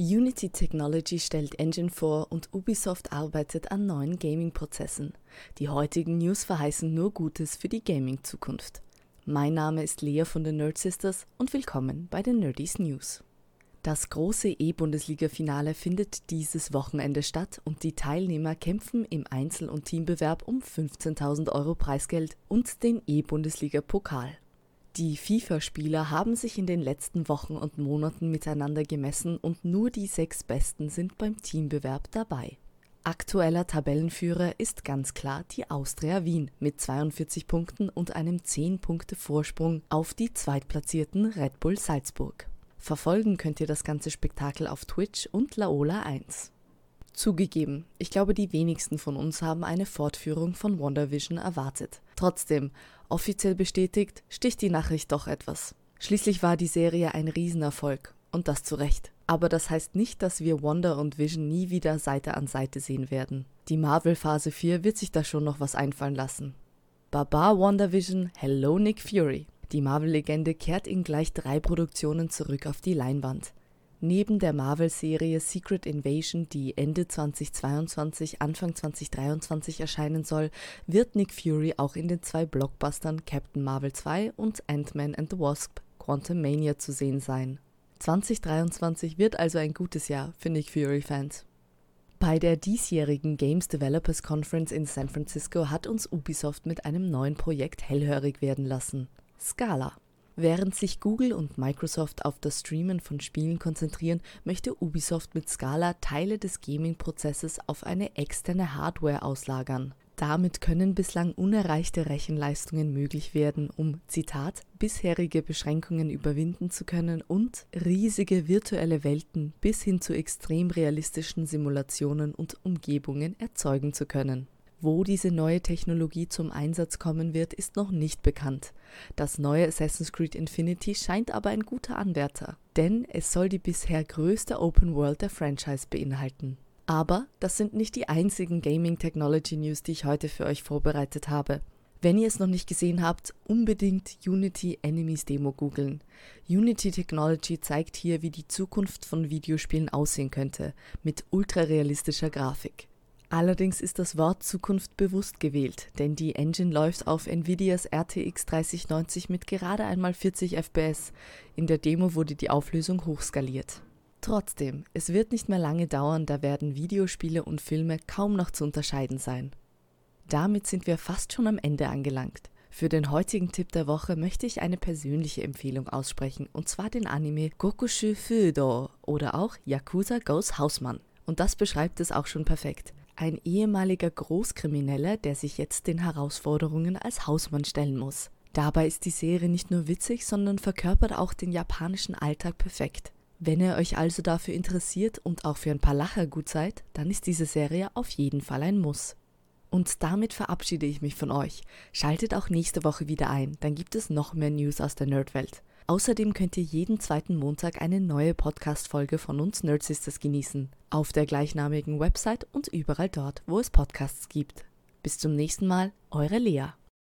Unity Technology stellt Engine vor und Ubisoft arbeitet an neuen Gaming-Prozessen. Die heutigen News verheißen nur Gutes für die Gaming-Zukunft. Mein Name ist Lea von den Nerd Sisters und willkommen bei den Nerdies News. Das große E-Bundesliga-Finale findet dieses Wochenende statt und die Teilnehmer kämpfen im Einzel- und Teambewerb um 15.000 Euro Preisgeld und den E-Bundesliga-Pokal. Die FIFA-Spieler haben sich in den letzten Wochen und Monaten miteinander gemessen und nur die sechs Besten sind beim Teambewerb dabei. Aktueller Tabellenführer ist ganz klar die Austria Wien mit 42 Punkten und einem 10-Punkte-Vorsprung auf die zweitplatzierten Red Bull Salzburg. Verfolgen könnt ihr das ganze Spektakel auf Twitch und Laola 1. Zugegeben, ich glaube, die wenigsten von uns haben eine Fortführung von WandaVision erwartet. Trotzdem, Offiziell bestätigt, sticht die Nachricht doch etwas. Schließlich war die Serie ein Riesenerfolg und das zu Recht. Aber das heißt nicht, dass wir Wanda und Vision nie wieder Seite an Seite sehen werden. Die Marvel Phase 4 wird sich da schon noch was einfallen lassen. Baba WandaVision, Hello Nick Fury. Die Marvel-Legende kehrt in gleich drei Produktionen zurück auf die Leinwand. Neben der Marvel-Serie Secret Invasion, die Ende 2022, Anfang 2023 erscheinen soll, wird Nick Fury auch in den zwei Blockbustern Captain Marvel 2 und Ant-Man and the Wasp Quantum Mania zu sehen sein. 2023 wird also ein gutes Jahr für Nick Fury-Fans. Bei der diesjährigen Games Developers Conference in San Francisco hat uns Ubisoft mit einem neuen Projekt hellhörig werden lassen. Scala. Während sich Google und Microsoft auf das Streamen von Spielen konzentrieren, möchte Ubisoft mit Scala Teile des Gaming-Prozesses auf eine externe Hardware auslagern. Damit können bislang unerreichte Rechenleistungen möglich werden, um, Zitat, bisherige Beschränkungen überwinden zu können und riesige virtuelle Welten bis hin zu extrem realistischen Simulationen und Umgebungen erzeugen zu können. Wo diese neue Technologie zum Einsatz kommen wird, ist noch nicht bekannt. Das neue Assassin's Creed Infinity scheint aber ein guter Anwärter, denn es soll die bisher größte Open World der Franchise beinhalten. Aber das sind nicht die einzigen Gaming Technology News, die ich heute für euch vorbereitet habe. Wenn ihr es noch nicht gesehen habt, unbedingt Unity Enemies Demo googeln. Unity Technology zeigt hier, wie die Zukunft von Videospielen aussehen könnte, mit ultrarealistischer Grafik. Allerdings ist das Wort Zukunft bewusst gewählt, denn die Engine läuft auf Nvidias RTX 3090 mit gerade einmal 40 FPS. In der Demo wurde die Auflösung hochskaliert. Trotzdem, es wird nicht mehr lange dauern, da werden Videospiele und Filme kaum noch zu unterscheiden sein. Damit sind wir fast schon am Ende angelangt. Für den heutigen Tipp der Woche möchte ich eine persönliche Empfehlung aussprechen, und zwar den Anime Gokushu Fudo oder auch Yakuza Goes Hausmann. Und das beschreibt es auch schon perfekt ein ehemaliger Großkrimineller, der sich jetzt den Herausforderungen als Hausmann stellen muss. Dabei ist die Serie nicht nur witzig, sondern verkörpert auch den japanischen Alltag perfekt. Wenn ihr euch also dafür interessiert und auch für ein paar Lacher gut seid, dann ist diese Serie auf jeden Fall ein Muss. Und damit verabschiede ich mich von euch. Schaltet auch nächste Woche wieder ein, dann gibt es noch mehr News aus der Nerdwelt. Außerdem könnt ihr jeden zweiten Montag eine neue Podcast-Folge von uns Nerd Sisters genießen. Auf der gleichnamigen Website und überall dort, wo es Podcasts gibt. Bis zum nächsten Mal, eure Lea.